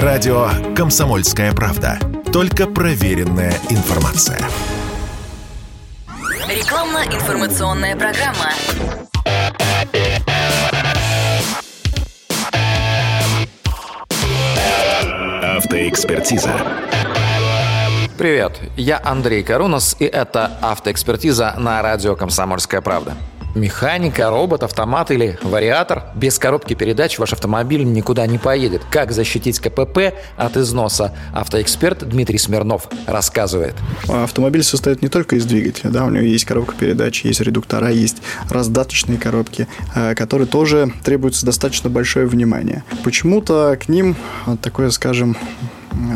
Радио «Комсомольская правда». Только проверенная информация. Рекламно-информационная программа. Автоэкспертиза. Привет, я Андрей Карунос, и это автоэкспертиза на радио «Комсомольская правда». Механика, робот, автомат или вариатор. Без коробки передач ваш автомобиль никуда не поедет. Как защитить КПП от износа? Автоэксперт Дмитрий Смирнов рассказывает. Автомобиль состоит не только из двигателя. Да, у него есть коробка передач, есть редуктора, есть раздаточные коробки, э, которые тоже требуется достаточно большое внимание. Почему-то к ним такое, скажем,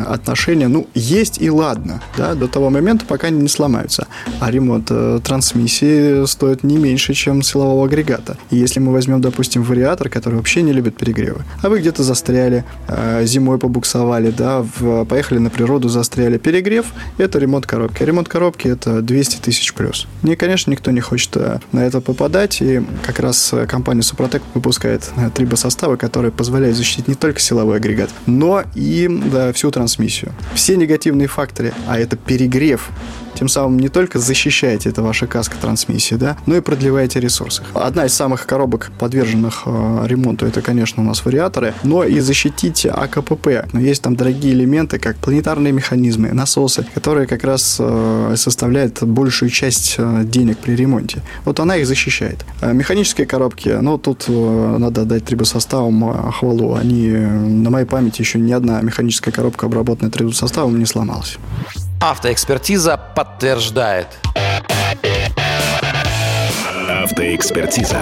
отношения, ну, есть и ладно, да, до того момента, пока они не сломаются. А ремонт э, трансмиссии стоит не меньше, чем силового агрегата. И если мы возьмем, допустим, вариатор, который вообще не любит перегревы, а вы где-то застряли, э, зимой побуксовали, да, в, поехали на природу, застряли. Перегрев – это ремонт коробки. А ремонт коробки – это 200 тысяч плюс. И, конечно, никто не хочет э, на это попадать, и как раз э, компания Супротек выпускает э, трибосоставы, которые позволяют защитить не только силовой агрегат, но и да, всю трансмиссию. Все негативные факторы, а это перегрев, тем самым не только защищаете это ваша каска трансмиссии, да, но и продлеваете ресурсы. Одна из самых коробок, подверженных э, ремонту, это, конечно, у нас вариаторы, но и защитить АКПП. Но есть там дорогие элементы, как планетарные механизмы, насосы, которые как раз э, составляют большую часть э, денег при ремонте. Вот она их защищает. А механические коробки, ну, тут э, надо дать трибосоставам э, хвалу. Они, э, на моей памяти, еще ни одна механическая коробка, обработанная трибосоставом, не сломалась. Автоэкспертиза подтверждает. Автоэкспертиза.